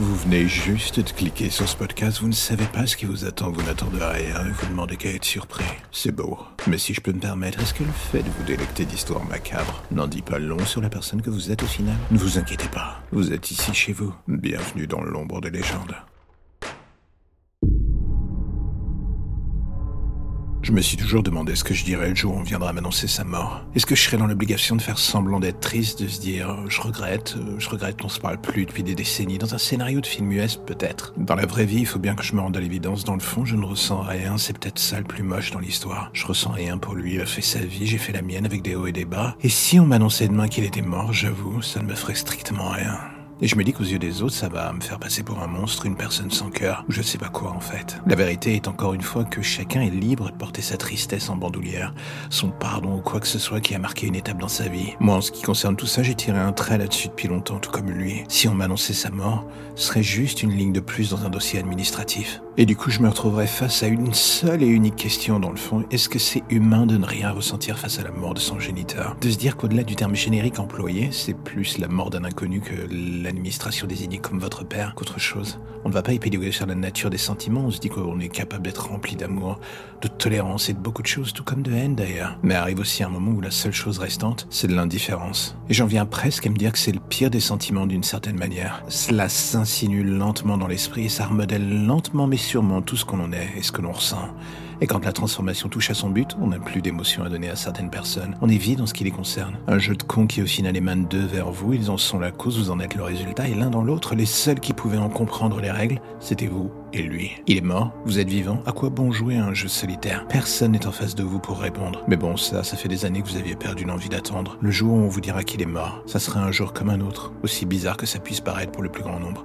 Vous venez juste de cliquer sur ce podcast, vous ne savez pas ce qui vous attend, vous n'attendez rien et vous demandez qu'à être surpris. C'est beau. Mais si je peux me permettre, est-ce que le fait de vous délecter d'histoires macabres n'en dit pas long sur la personne que vous êtes au final? Ne vous inquiétez pas, vous êtes ici chez vous. Bienvenue dans l'ombre des légendes. Je me suis toujours demandé ce que je dirais le jour où on viendra m'annoncer sa mort. Est-ce que je serais dans l'obligation de faire semblant d'être triste, de se dire euh, je regrette, euh, je regrette qu'on se parle plus depuis des décennies, dans un scénario de film US peut-être? Dans la vraie vie, il faut bien que je me rende à l'évidence, dans le fond, je ne ressens rien, c'est peut-être ça le plus moche dans l'histoire. Je ressens rien pour lui, il a fait sa vie, j'ai fait la mienne avec des hauts et des bas. Et si on m'annonçait demain qu'il était mort, j'avoue, ça ne me ferait strictement rien. Et je me dis qu'aux yeux des autres, ça va me faire passer pour un monstre, une personne sans cœur, ou je sais pas quoi en fait. La vérité est encore une fois que chacun est libre de porter sa tristesse en bandoulière, son pardon ou quoi que ce soit qui a marqué une étape dans sa vie. Moi, en ce qui concerne tout ça, j'ai tiré un trait là-dessus depuis longtemps, tout comme lui. Si on m'annonçait sa mort, ce serait juste une ligne de plus dans un dossier administratif. Et du coup, je me retrouverais face à une seule et unique question dans le fond. Est-ce que c'est humain de ne rien ressentir face à la mort de son géniteur? De se dire qu'au-delà du terme générique employé, c'est plus la mort d'un inconnu que la l'administration désignée comme votre père qu'autre chose. On ne va pas épiloguer sur la nature des sentiments, on se dit qu'on est capable d'être rempli d'amour, de tolérance et de beaucoup de choses, tout comme de haine d'ailleurs. Mais arrive aussi un moment où la seule chose restante, c'est de l'indifférence. Et j'en viens presque à me dire que c'est le pire des sentiments d'une certaine manière. Cela s'insinue lentement dans l'esprit et ça remodèle lentement mais sûrement tout ce qu'on en est et ce que l'on ressent. Et quand la transformation touche à son but, on n'a plus d'émotion à donner à certaines personnes. On est vide en ce qui les concerne. Un jeu de con qui au final émane d'eux vers vous, ils en sont la cause, vous en êtes le résultat, et l'un dans l'autre, les seuls qui pouvaient en comprendre les règles, c'était vous et lui. Il est mort, vous êtes vivant, à quoi bon jouer à un jeu solitaire? Personne n'est en face de vous pour répondre. Mais bon, ça, ça fait des années que vous aviez perdu l'envie d'attendre. Le jour où on vous dira qu'il est mort, ça sera un jour comme un autre, aussi bizarre que ça puisse paraître pour le plus grand nombre.